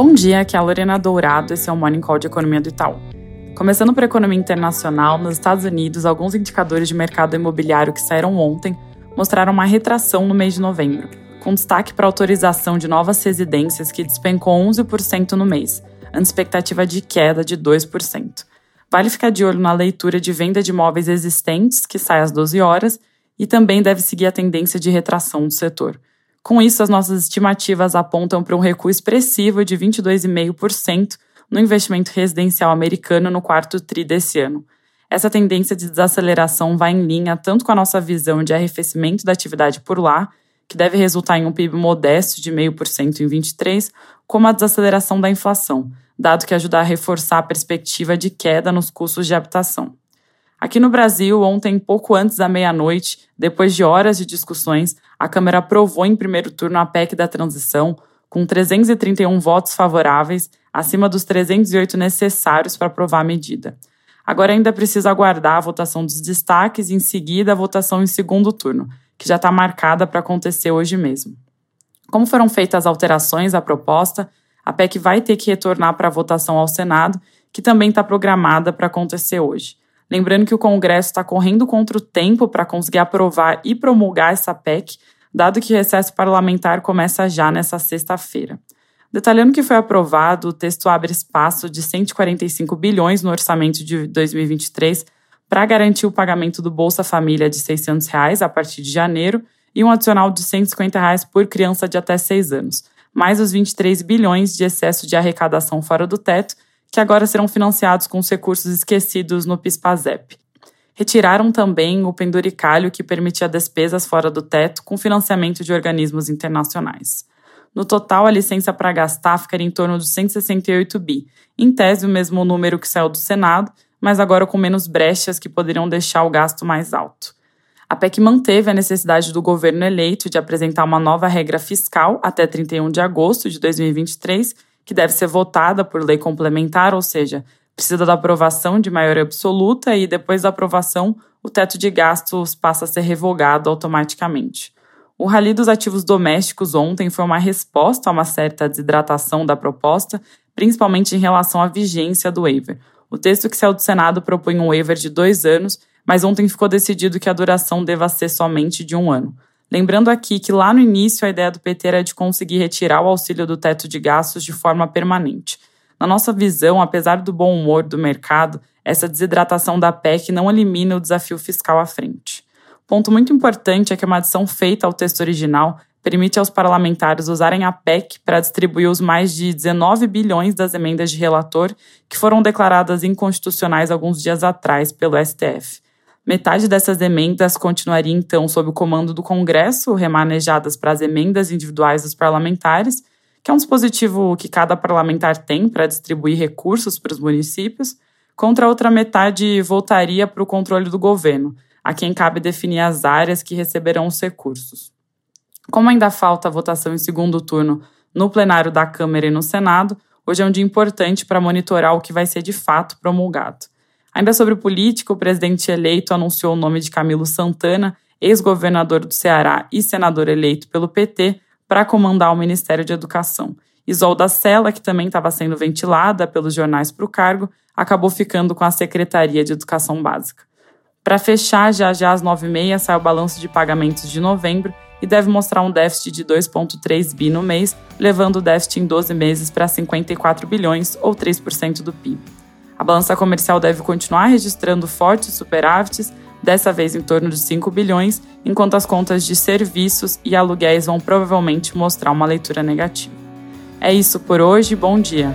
Bom dia, aqui é a Lorena Dourado, esse é o Morning Call de Economia do Itaú. Começando por economia internacional, nos Estados Unidos, alguns indicadores de mercado imobiliário que saíram ontem mostraram uma retração no mês de novembro, com destaque para a autorização de novas residências que despencou 11% no mês, ante expectativa de queda de 2%. Vale ficar de olho na leitura de venda de imóveis existentes, que sai às 12 horas, e também deve seguir a tendência de retração do setor. Com isso, as nossas estimativas apontam para um recuo expressivo de 22,5% no investimento residencial americano no quarto TRI desse ano. Essa tendência de desaceleração vai em linha tanto com a nossa visão de arrefecimento da atividade por lá, que deve resultar em um PIB modesto de 0,5% em 23, como a desaceleração da inflação, dado que ajuda a reforçar a perspectiva de queda nos custos de habitação. Aqui no Brasil, ontem, pouco antes da meia-noite, depois de horas de discussões, a Câmara aprovou em primeiro turno a PEC da transição, com 331 votos favoráveis, acima dos 308 necessários para aprovar a medida. Agora ainda precisa aguardar a votação dos destaques e, em seguida, a votação em segundo turno, que já está marcada para acontecer hoje mesmo. Como foram feitas as alterações à proposta, a PEC vai ter que retornar para a votação ao Senado, que também está programada para acontecer hoje. Lembrando que o Congresso está correndo contra o tempo para conseguir aprovar e promulgar essa PEC, dado que o recesso parlamentar começa já nessa sexta-feira. Detalhando que foi aprovado, o texto abre espaço de 145 bilhões no orçamento de 2023 para garantir o pagamento do Bolsa Família de 600 reais a partir de janeiro e um adicional de 150 reais por criança de até 6 anos, mais os 23 bilhões de excesso de arrecadação fora do teto que agora serão financiados com os recursos esquecidos no PIS/PASEP. Retiraram também o penduricalho que permitia despesas fora do teto com financiamento de organismos internacionais. No total, a licença para gastar ficaria em torno dos 168 bi, em tese o mesmo número que saiu do Senado, mas agora com menos brechas que poderiam deixar o gasto mais alto. A PEC manteve a necessidade do governo eleito de apresentar uma nova regra fiscal até 31 de agosto de 2023 que deve ser votada por lei complementar, ou seja, precisa da aprovação de maioria absoluta e depois da aprovação, o teto de gastos passa a ser revogado automaticamente. O rally dos ativos domésticos ontem foi uma resposta a uma certa desidratação da proposta, principalmente em relação à vigência do waiver. O texto que saiu do Senado propõe um waiver de dois anos, mas ontem ficou decidido que a duração deva ser somente de um ano. Lembrando aqui que lá no início a ideia do PT era de conseguir retirar o auxílio do teto de gastos de forma permanente. Na nossa visão, apesar do bom humor do mercado, essa desidratação da PEC não elimina o desafio fiscal à frente. Ponto muito importante é que uma adição feita ao texto original permite aos parlamentares usarem a PEC para distribuir os mais de 19 bilhões das emendas de relator que foram declaradas inconstitucionais alguns dias atrás pelo STF. Metade dessas emendas continuaria então sob o comando do Congresso, remanejadas para as emendas individuais dos parlamentares, que é um dispositivo que cada parlamentar tem para distribuir recursos para os municípios, contra a outra metade voltaria para o controle do governo, a quem cabe definir as áreas que receberão os recursos. Como ainda falta a votação em segundo turno no plenário da Câmara e no Senado, hoje é um dia importante para monitorar o que vai ser de fato promulgado. Ainda sobre política, o presidente eleito anunciou o nome de Camilo Santana, ex-governador do Ceará e senador eleito pelo PT, para comandar o Ministério de Educação. Isolda Sela, que também estava sendo ventilada pelos jornais para o cargo, acabou ficando com a Secretaria de Educação Básica. Para fechar, já já às 9h30 sai o balanço de pagamentos de novembro e deve mostrar um déficit de 2,3 bi no mês, levando o déficit em 12 meses para 54 bilhões, ou 3% do PIB. A balança comercial deve continuar registrando fortes superávites, dessa vez em torno de 5 bilhões, enquanto as contas de serviços e aluguéis vão provavelmente mostrar uma leitura negativa. É isso por hoje, bom dia!